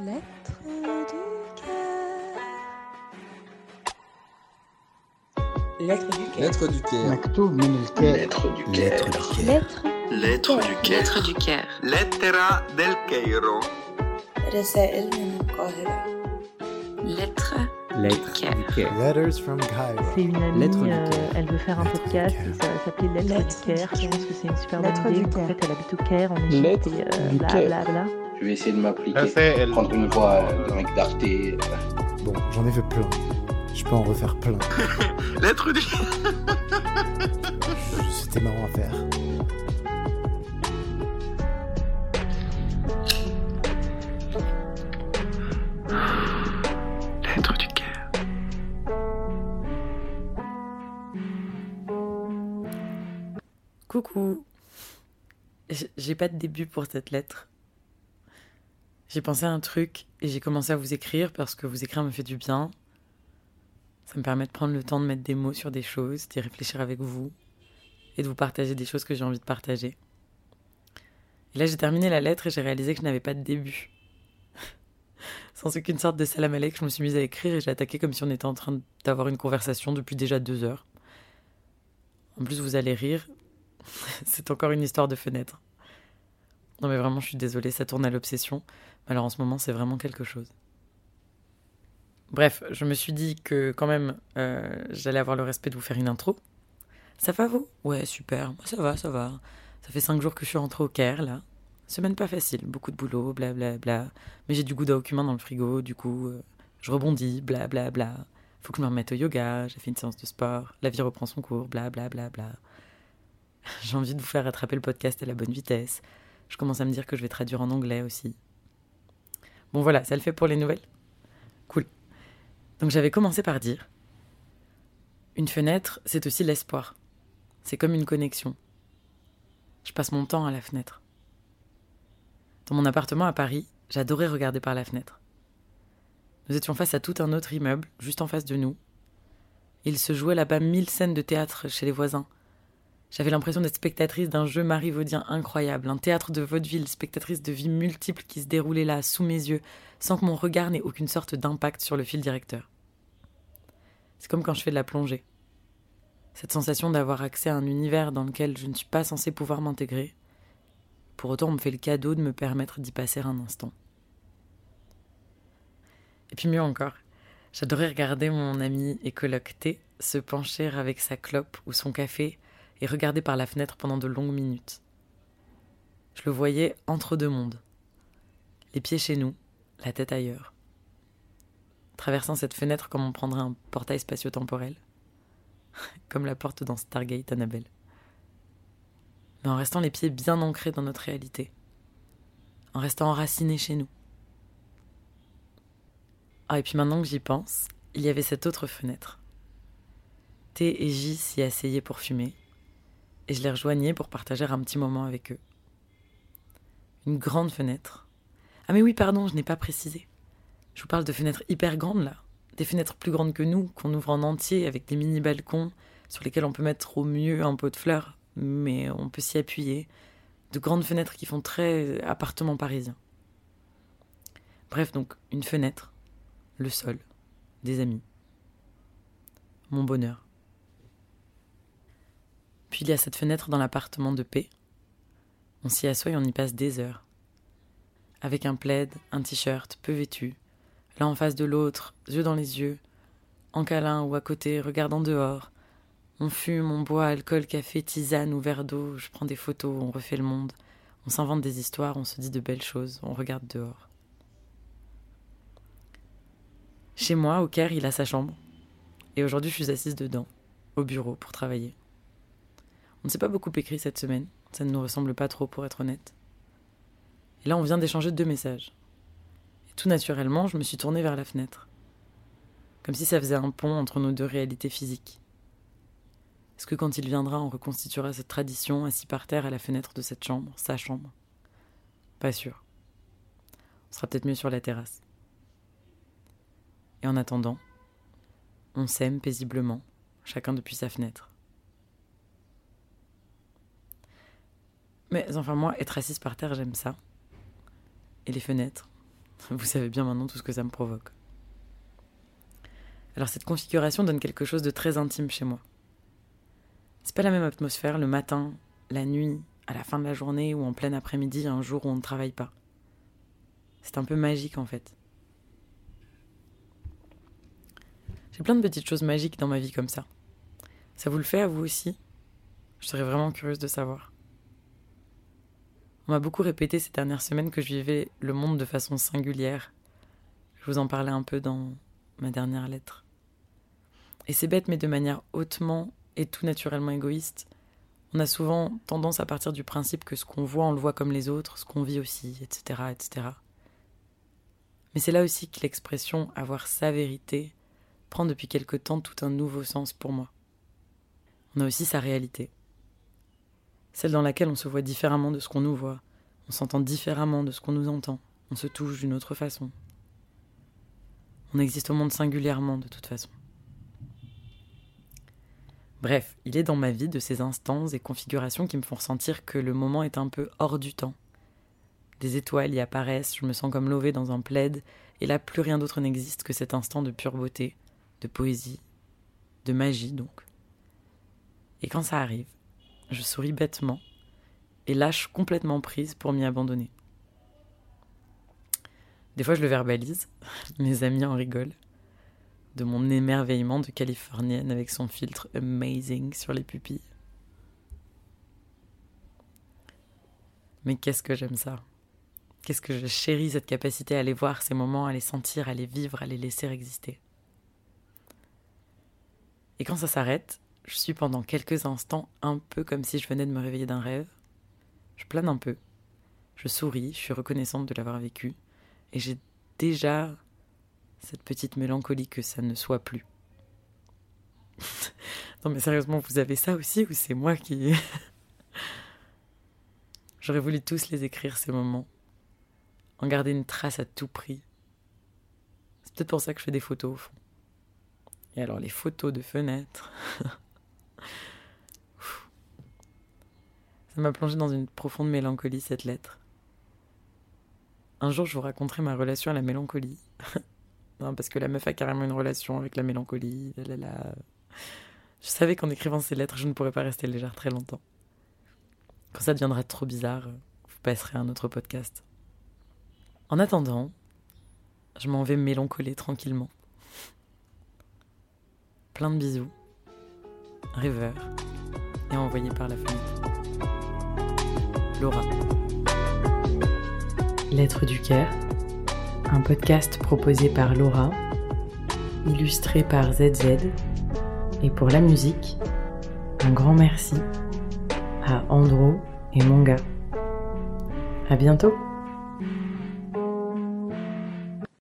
Lettre du cœur. Lettre du cœur. Lettre du cœur. مكتوب من الكاتب Lettre du Lettre cœur. du cœur. Lettre Lettre du cœur. Lettre du cœur. Lettera del Cairo. رسائل من القاهرة. Lettre Lettre du cœur. du cœur. Letters from Cairo. C'est une amie, Lettre du euh, cœur. elle veut faire un Lettre du podcast, cœur. et ça va s'appeler Lettre, Lettre du du Caire. Je pense que c'est une super bonne Lettre idée. du En Caire. fait, elle habite au Caire, en Égypte, Lettre et euh, du bla Caire. bla bla. Je vais essayer de m'appliquer. Elle... Prendre une voix de mec d'Arte. Euh. Bon, j'en ai fait plein. Je peux en refaire plein. L'être dit C'était marrant à faire. Lettre du cœur. Coucou. J'ai pas de début pour cette lettre. J'ai pensé à un truc et j'ai commencé à vous écrire parce que vous écrire me fait du bien. Ça me permet de prendre le temps de mettre des mots sur des choses, d'y réfléchir avec vous et de vous partager des choses que j'ai envie de partager. Et là, j'ai terminé la lettre et j'ai réalisé que je n'avais pas de début. Sans aucune sorte de salam alek, je me suis mise à écrire et j'ai attaqué comme si on était en train d'avoir une conversation depuis déjà deux heures. En plus, vous allez rire, c'est encore une histoire de fenêtre. Non mais vraiment, je suis désolée, ça tourne à l'obsession. Alors en ce moment, c'est vraiment quelque chose. Bref, je me suis dit que quand même, euh, j'allais avoir le respect de vous faire une intro. Ça va vous? Ouais, super. Moi, ça va, ça va. Ça fait cinq jours que je suis rentrée au Caire, là. Semaine pas facile, beaucoup de boulot, blablabla. Bla, bla. Mais j'ai du goût cumin dans le frigo, du coup, euh, je rebondis, blablabla. Bla, bla. Faut que je me remette au yoga, j'ai fait une séance de sport, la vie reprend son cours, blablabla. Bla, bla, bla. J'ai envie de vous faire rattraper le podcast à la bonne vitesse. Je commence à me dire que je vais traduire en anglais aussi. Bon voilà, ça le fait pour les nouvelles Cool. Donc j'avais commencé par dire Une fenêtre, c'est aussi l'espoir. C'est comme une connexion. Je passe mon temps à la fenêtre. Dans mon appartement à Paris, j'adorais regarder par la fenêtre. Nous étions face à tout un autre immeuble, juste en face de nous. Il se jouait là-bas mille scènes de théâtre chez les voisins. J'avais l'impression d'être spectatrice d'un jeu marivaudien incroyable, un théâtre de vaudeville, spectatrice de vies multiples qui se déroulaient là, sous mes yeux, sans que mon regard n'ait aucune sorte d'impact sur le fil directeur. C'est comme quand je fais de la plongée. Cette sensation d'avoir accès à un univers dans lequel je ne suis pas censée pouvoir m'intégrer. Pour autant, on me fait le cadeau de me permettre d'y passer un instant. Et puis mieux encore, j'adorais regarder mon ami et se pencher avec sa clope ou son café et regarder par la fenêtre pendant de longues minutes. Je le voyais entre deux mondes. Les pieds chez nous, la tête ailleurs. Traversant cette fenêtre comme on prendrait un portail spatio-temporel. comme la porte dans Stargate Annabelle. Mais en restant les pieds bien ancrés dans notre réalité. En restant enracinés chez nous. Ah, et puis maintenant que j'y pense, il y avait cette autre fenêtre. T et J s'y asseyaient pour fumer et je les rejoignais pour partager un petit moment avec eux. Une grande fenêtre. Ah mais oui, pardon, je n'ai pas précisé. Je vous parle de fenêtres hyper grandes là. Des fenêtres plus grandes que nous, qu'on ouvre en entier avec des mini balcons sur lesquels on peut mettre au mieux un pot de fleurs, mais on peut s'y appuyer. De grandes fenêtres qui font très appartement parisien. Bref, donc une fenêtre, le sol, des amis. Mon bonheur. Puis il y a cette fenêtre dans l'appartement de paix. On s'y assoit et on y passe des heures. Avec un plaid, un t-shirt, peu vêtu, l'un en face de l'autre, yeux dans les yeux, en câlin ou à côté, regardant dehors. On fume, on boit alcool, café, tisane ou verre d'eau, je prends des photos, on refait le monde, on s'invente des histoires, on se dit de belles choses, on regarde dehors. Chez moi, au Caire, il a sa chambre. Et aujourd'hui, je suis assise dedans, au bureau, pour travailler. On ne s'est pas beaucoup écrit cette semaine, ça ne nous ressemble pas trop pour être honnête. Et là, on vient d'échanger deux messages. Et tout naturellement, je me suis tournée vers la fenêtre. Comme si ça faisait un pont entre nos deux réalités physiques. Est-ce que quand il viendra, on reconstituera cette tradition assis par terre à la fenêtre de cette chambre, sa chambre? Pas sûr. On sera peut-être mieux sur la terrasse. Et en attendant, on s'aime paisiblement, chacun depuis sa fenêtre. Mais enfin, moi, être assise par terre, j'aime ça. Et les fenêtres, Vous savez bien maintenant tout ce que ça me provoque. Alors cette configuration donne quelque chose de très intime chez moi. C'est pas la même atmosphère le matin, la nuit, à la fin de la journée ou en plein après-midi, un jour où on ne travaille pas. C'est un peu magique en fait. J'ai plein de petites choses magiques dans ma vie comme ça. Ça vous le fait à vous aussi? Je serais vraiment curieuse de savoir. On m'a beaucoup répété ces dernières semaines que je vivais le monde de façon singulière. Je vous en parlais un peu dans ma dernière lettre. Et c'est bête, mais de manière hautement et tout naturellement égoïste. On a souvent tendance à partir du principe que ce qu'on voit, on le voit comme les autres, ce qu'on vit aussi, etc., etc. Mais c'est là aussi que l'expression avoir sa vérité prend depuis quelque temps tout un nouveau sens pour moi. On a aussi sa réalité. Celle dans laquelle on se voit différemment de ce qu'on nous voit, on s'entend différemment de ce qu'on nous entend, on se touche d'une autre façon. On existe au monde singulièrement de toute façon. Bref, il est dans ma vie de ces instants et configurations qui me font ressentir que le moment est un peu hors du temps. Des étoiles y apparaissent, je me sens comme lové dans un plaid, et là plus rien d'autre n'existe que cet instant de pure beauté, de poésie, de magie donc. Et quand ça arrive, je souris bêtement et lâche complètement prise pour m'y abandonner. Des fois je le verbalise, mes amis en rigolent, de mon émerveillement de californienne avec son filtre amazing sur les pupilles. Mais qu'est-ce que j'aime ça? Qu'est-ce que je chéris cette capacité à aller voir ces moments, à les sentir, à les vivre, à les laisser exister. Et quand ça s'arrête, je suis pendant quelques instants un peu comme si je venais de me réveiller d'un rêve. Je plane un peu. Je souris, je suis reconnaissante de l'avoir vécu. Et j'ai déjà cette petite mélancolie que ça ne soit plus. non mais sérieusement, vous avez ça aussi ou c'est moi qui... J'aurais voulu tous les écrire ces moments. En garder une trace à tout prix. C'est peut-être pour ça que je fais des photos au fond. Et alors les photos de fenêtres. Ça m'a plongé dans une profonde mélancolie cette lettre. Un jour, je vous raconterai ma relation à la mélancolie. non, parce que la meuf a carrément une relation avec la mélancolie. Je savais qu'en écrivant ces lettres, je ne pourrais pas rester légère très longtemps. Quand ça deviendra trop bizarre, vous passerez à un autre podcast. En attendant, je m'en vais mélancoler tranquillement. Plein de bisous, rêveur, et envoyé par la fenêtre. Laura. Lettre du cœur, un podcast proposé par Laura, illustré par ZZ, et pour la musique, un grand merci à Andro et Monga. À bientôt!